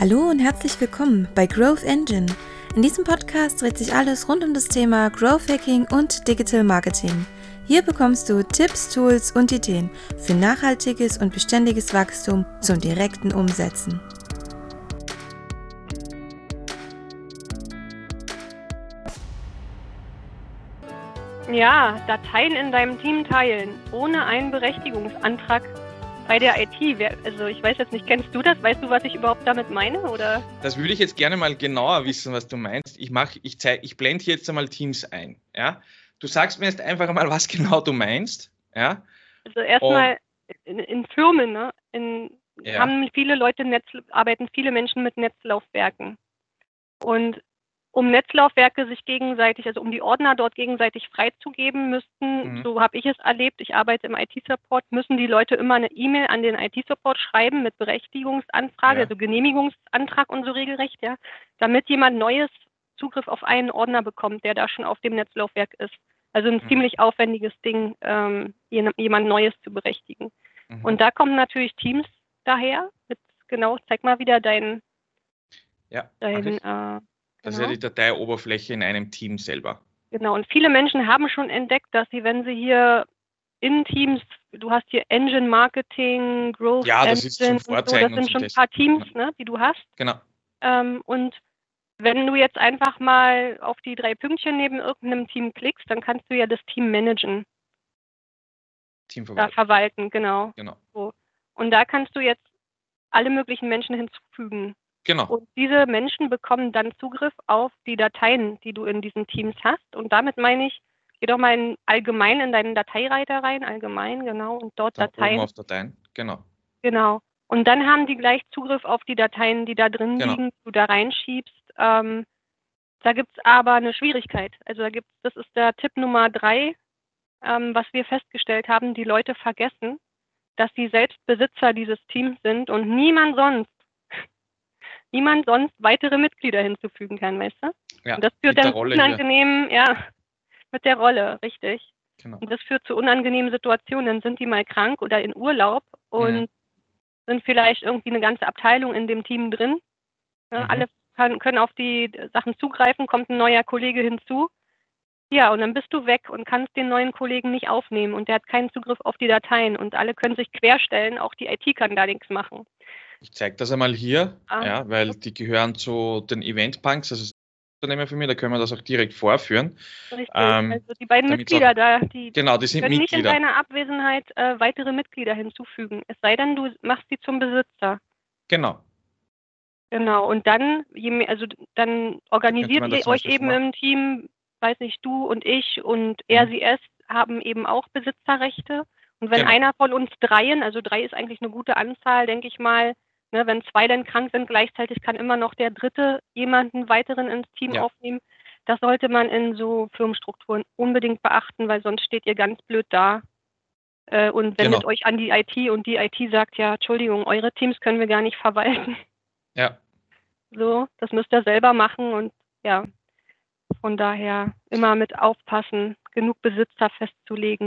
Hallo und herzlich willkommen bei Growth Engine. In diesem Podcast dreht sich alles rund um das Thema Growth Hacking und Digital Marketing. Hier bekommst du Tipps, Tools und Ideen für nachhaltiges und beständiges Wachstum zum direkten Umsetzen. Ja, Dateien in deinem Team teilen, ohne einen Berechtigungsantrag bei der IT. Also ich weiß jetzt nicht, kennst du das? Weißt du, was ich überhaupt damit meine? Oder? Das würde ich jetzt gerne mal genauer wissen, was du meinst. Ich mache, ich zeige, ich blende hier jetzt einmal Teams ein. Ja? Du sagst mir jetzt einfach mal, was genau du meinst. Ja? Also erstmal in, in, Firmen, ne? In, ja. haben viele Leute Netz, arbeiten viele Menschen mit Netzlaufwerken. Und um Netzlaufwerke sich gegenseitig, also um die Ordner dort gegenseitig freizugeben müssten, mhm. so habe ich es erlebt, ich arbeite im IT-Support, müssen die Leute immer eine E-Mail an den IT-Support schreiben mit Berechtigungsanfrage, ja. also Genehmigungsantrag und so regelrecht, ja, damit jemand Neues Zugriff auf einen Ordner bekommt, der da schon auf dem Netzlaufwerk ist. Also ein mhm. ziemlich aufwendiges Ding, ähm, jemand Neues zu berechtigen. Mhm. Und da kommen natürlich Teams daher. Mit, genau, zeig mal wieder dein, ja, dein äh, das genau. ist ja die Dateioberfläche in einem Team selber. Genau, und viele Menschen haben schon entdeckt, dass sie, wenn sie hier in Teams, du hast hier Engine Marketing, Growth ja, das Engine ist zum so, das sind schon ein paar Teams, genau. ne, die du hast. Genau. Ähm, und wenn du jetzt einfach mal auf die drei Pünktchen neben irgendeinem Team klickst, dann kannst du ja das Team managen. Team verwalten. Da verwalten, genau. genau. So. Und da kannst du jetzt alle möglichen Menschen hinzufügen. Genau. Und diese Menschen bekommen dann Zugriff auf die Dateien, die du in diesen Teams hast. Und damit meine ich, geh doch mal in, allgemein in deinen Dateireiter rein, allgemein, genau, und dort da Dateien. Oben auf Dateien, genau. Genau. Und dann haben die gleich Zugriff auf die Dateien, die da drin genau. liegen, die du da reinschiebst. Ähm, da gibt es aber eine Schwierigkeit. Also da gibt's, das ist der Tipp Nummer drei, ähm, was wir festgestellt haben, die Leute vergessen, dass sie selbst Besitzer dieses Teams sind und niemand sonst niemand sonst weitere Mitglieder hinzufügen kann, weißt du? Ja, und das führt dann zu unangenehmen, ja, mit der Rolle, richtig. Genau. Und das führt zu unangenehmen Situationen. Dann sind die mal krank oder in Urlaub und mhm. sind vielleicht irgendwie eine ganze Abteilung in dem Team drin. Ja, mhm. Alle kann, können auf die Sachen zugreifen, kommt ein neuer Kollege hinzu. Ja, und dann bist du weg und kannst den neuen Kollegen nicht aufnehmen und der hat keinen Zugriff auf die Dateien und alle können sich querstellen, auch die IT kann da nichts machen. Ich zeige das einmal hier, ah. ja, weil die gehören zu den Eventpunks, also das Unternehmen für mich, da können wir das auch direkt vorführen. Richtig, ähm, also die beiden Mitglieder auch, da, die, genau, die sind können Mitglieder. nicht in deiner Abwesenheit äh, weitere Mitglieder hinzufügen, es sei denn, du machst sie zum Besitzer. Genau. Genau, und dann, mehr, also dann organisiert ihr euch eben machen. im Team, weiß nicht, du und ich und mhm. RCS haben eben auch Besitzerrechte. Und wenn genau. einer von uns dreien, also drei ist eigentlich eine gute Anzahl, denke ich mal, Ne, wenn zwei dann krank sind, gleichzeitig kann immer noch der dritte jemanden weiteren ins Team ja. aufnehmen. Das sollte man in so Firmenstrukturen unbedingt beachten, weil sonst steht ihr ganz blöd da äh, und wendet genau. euch an die IT und die IT sagt, ja, Entschuldigung, eure Teams können wir gar nicht verwalten. Ja. So, das müsst ihr selber machen und ja, von daher immer mit aufpassen, genug Besitzer festzulegen.